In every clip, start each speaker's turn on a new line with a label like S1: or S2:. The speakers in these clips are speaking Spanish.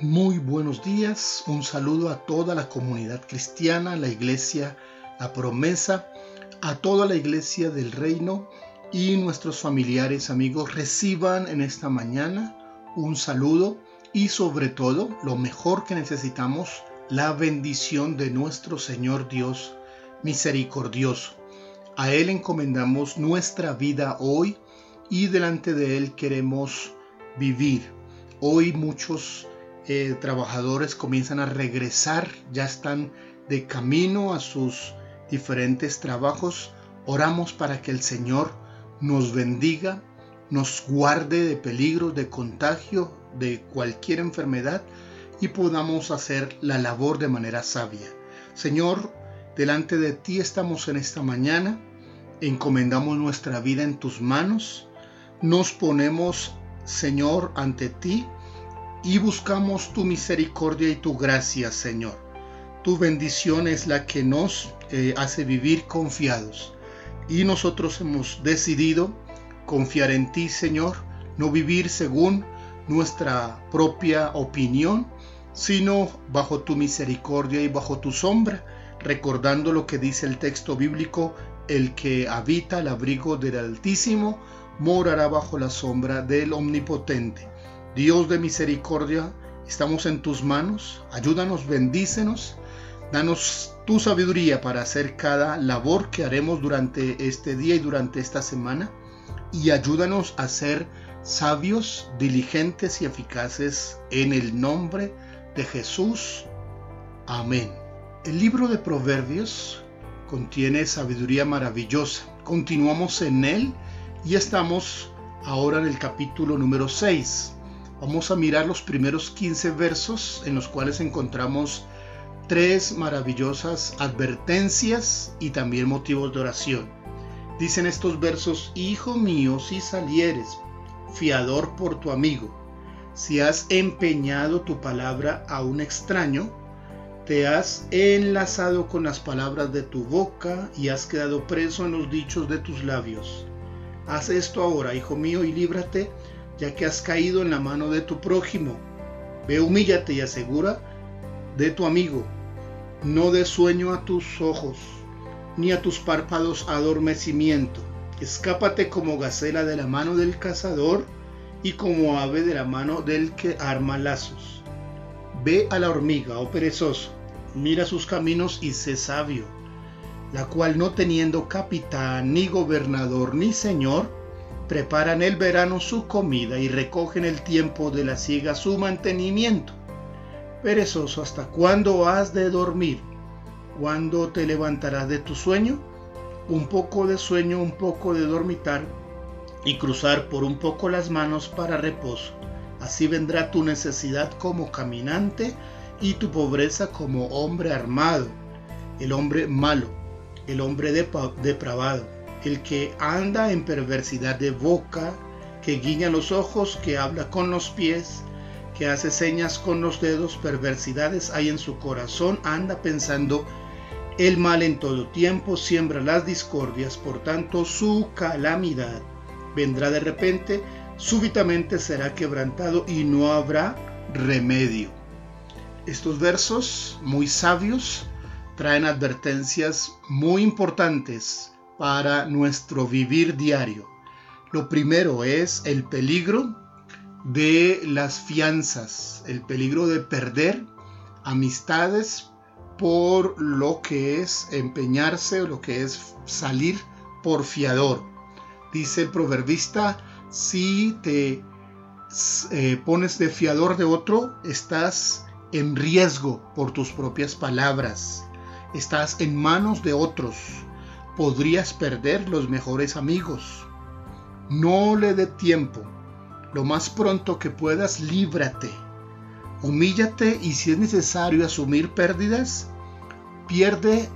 S1: Muy buenos días, un saludo a toda la comunidad cristiana, la iglesia, la promesa, a toda la iglesia del reino y nuestros familiares, amigos, reciban en esta mañana un saludo y sobre todo lo mejor que necesitamos, la bendición de nuestro Señor Dios misericordioso. A Él encomendamos nuestra vida hoy y delante de Él queremos vivir. Hoy muchos eh, trabajadores comienzan a regresar, ya están de camino a sus diferentes trabajos. Oramos para que el Señor nos bendiga, nos guarde de peligros, de contagio, de cualquier enfermedad y podamos hacer la labor de manera sabia. Señor, delante de ti estamos en esta mañana, encomendamos nuestra vida en tus manos, nos ponemos, Señor, ante ti y buscamos tu misericordia y tu gracia, Señor. Tu bendición es la que nos eh, hace vivir confiados. Y nosotros hemos decidido confiar en ti, Señor, no vivir según nuestra propia opinión, sino bajo tu misericordia y bajo tu sombra, recordando lo que dice el texto bíblico, el que habita al abrigo del Altísimo morará bajo la sombra del Omnipotente. Dios de misericordia, estamos en tus manos, ayúdanos, bendícenos, danos tu sabiduría para hacer cada labor que haremos durante este día y durante esta semana y ayúdanos a ser sabios, diligentes y eficaces en el nombre de Jesús. Amén. El libro de Proverbios contiene sabiduría maravillosa. Continuamos en él y estamos ahora en el capítulo número 6. Vamos a mirar los primeros 15 versos en los cuales encontramos tres maravillosas advertencias y también motivos de oración. Dicen estos versos, Hijo mío, si salieres, fiador por tu amigo, si has empeñado tu palabra a un extraño, te has enlazado con las palabras de tu boca y has quedado preso en los dichos de tus labios. Haz esto ahora, hijo mío, y líbrate ya que has caído en la mano de tu prójimo. Ve, humíllate y asegura de tu amigo. No des sueño a tus ojos, ni a tus párpados adormecimiento. Escápate como gacela de la mano del cazador y como ave de la mano del que arma lazos. Ve a la hormiga, oh perezoso, mira sus caminos y sé sabio, la cual no teniendo capitán, ni gobernador, ni señor, preparan el verano su comida y recogen el tiempo de la siega su mantenimiento. Perezoso, ¿hasta cuándo has de dormir? ¿Cuándo te levantarás de tu sueño? Un poco de sueño, un poco de dormitar y cruzar por un poco las manos para reposo. Así vendrá tu necesidad como caminante y tu pobreza como hombre armado, el hombre malo, el hombre depravado el que anda en perversidad de boca, que guiña los ojos, que habla con los pies, que hace señas con los dedos, perversidades hay en su corazón, anda pensando el mal en todo tiempo, siembra las discordias, por tanto su calamidad vendrá de repente, súbitamente será quebrantado y no habrá remedio. Estos versos muy sabios traen advertencias muy importantes para nuestro vivir diario. Lo primero es el peligro de las fianzas, el peligro de perder amistades por lo que es empeñarse o lo que es salir por fiador. Dice el proverbista, si te eh, pones de fiador de otro, estás en riesgo por tus propias palabras, estás en manos de otros podrías perder los mejores amigos. No le dé tiempo. Lo más pronto que puedas, líbrate. Humíllate y si es necesario asumir pérdidas, pierde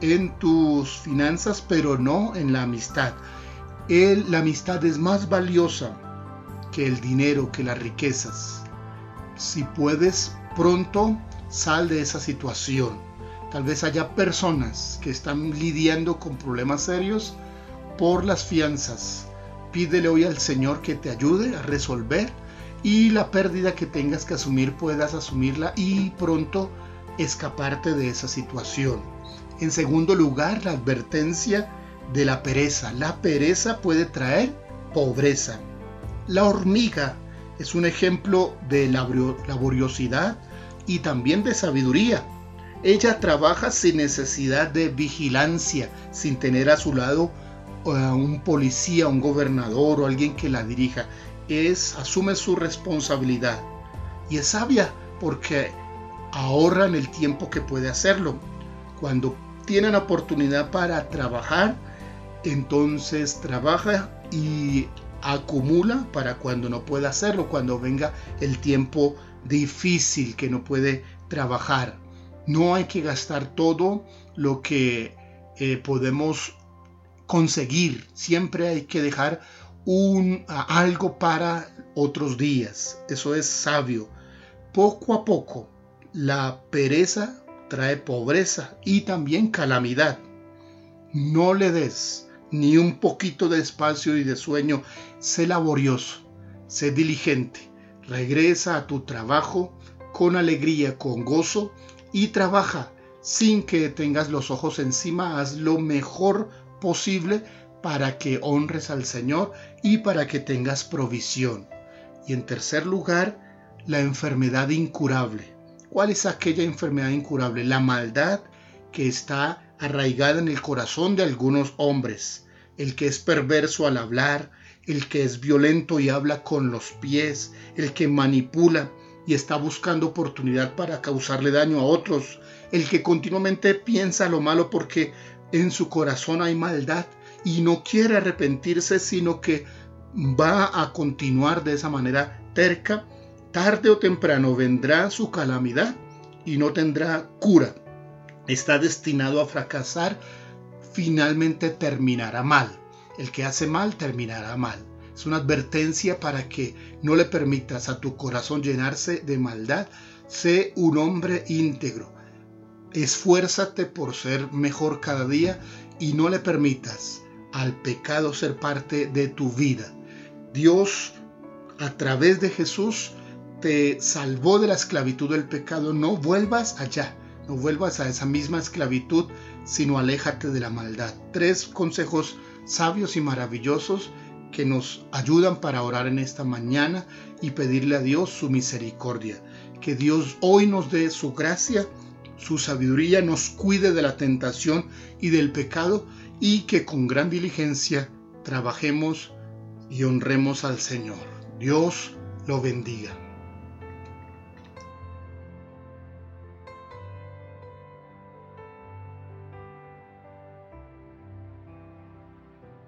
S1: en tus finanzas, pero no en la amistad. la amistad es más valiosa que el dinero, que las riquezas. Si puedes, pronto sal de esa situación. Tal vez haya personas que están lidiando con problemas serios por las fianzas. Pídele hoy al Señor que te ayude a resolver y la pérdida que tengas que asumir puedas asumirla y pronto escaparte de esa situación. En segundo lugar, la advertencia de la pereza. La pereza puede traer pobreza. La hormiga es un ejemplo de laboriosidad y también de sabiduría. Ella trabaja sin necesidad de vigilancia, sin tener a su lado a un policía, un gobernador o alguien que la dirija. Es asume su responsabilidad y es sabia porque ahorran el tiempo que puede hacerlo. Cuando tienen oportunidad para trabajar, entonces trabaja y acumula para cuando no pueda hacerlo, cuando venga el tiempo difícil que no puede trabajar. No hay que gastar todo lo que eh, podemos conseguir. Siempre hay que dejar un, algo para otros días. Eso es sabio. Poco a poco, la pereza trae pobreza y también calamidad. No le des ni un poquito de espacio y de sueño. Sé laborioso, sé diligente. Regresa a tu trabajo con alegría, con gozo y trabaja sin que tengas los ojos encima. Haz lo mejor posible para que honres al Señor y para que tengas provisión. Y en tercer lugar, la enfermedad incurable. ¿Cuál es aquella enfermedad incurable? La maldad que está arraigada en el corazón de algunos hombres, el que es perverso al hablar, el que es violento y habla con los pies, el que manipula y está buscando oportunidad para causarle daño a otros, el que continuamente piensa lo malo porque en su corazón hay maldad y no quiere arrepentirse, sino que va a continuar de esa manera terca, tarde o temprano vendrá su calamidad y no tendrá cura está destinado a fracasar, finalmente terminará mal. El que hace mal terminará mal. Es una advertencia para que no le permitas a tu corazón llenarse de maldad. Sé un hombre íntegro. Esfuérzate por ser mejor cada día y no le permitas al pecado ser parte de tu vida. Dios, a través de Jesús, te salvó de la esclavitud del pecado. No vuelvas allá no vuelvas a esa misma esclavitud, sino aléjate de la maldad. Tres consejos sabios y maravillosos que nos ayudan para orar en esta mañana y pedirle a Dios su misericordia. Que Dios hoy nos dé su gracia, su sabiduría, nos cuide de la tentación y del pecado y que con gran diligencia trabajemos y honremos al Señor. Dios lo bendiga.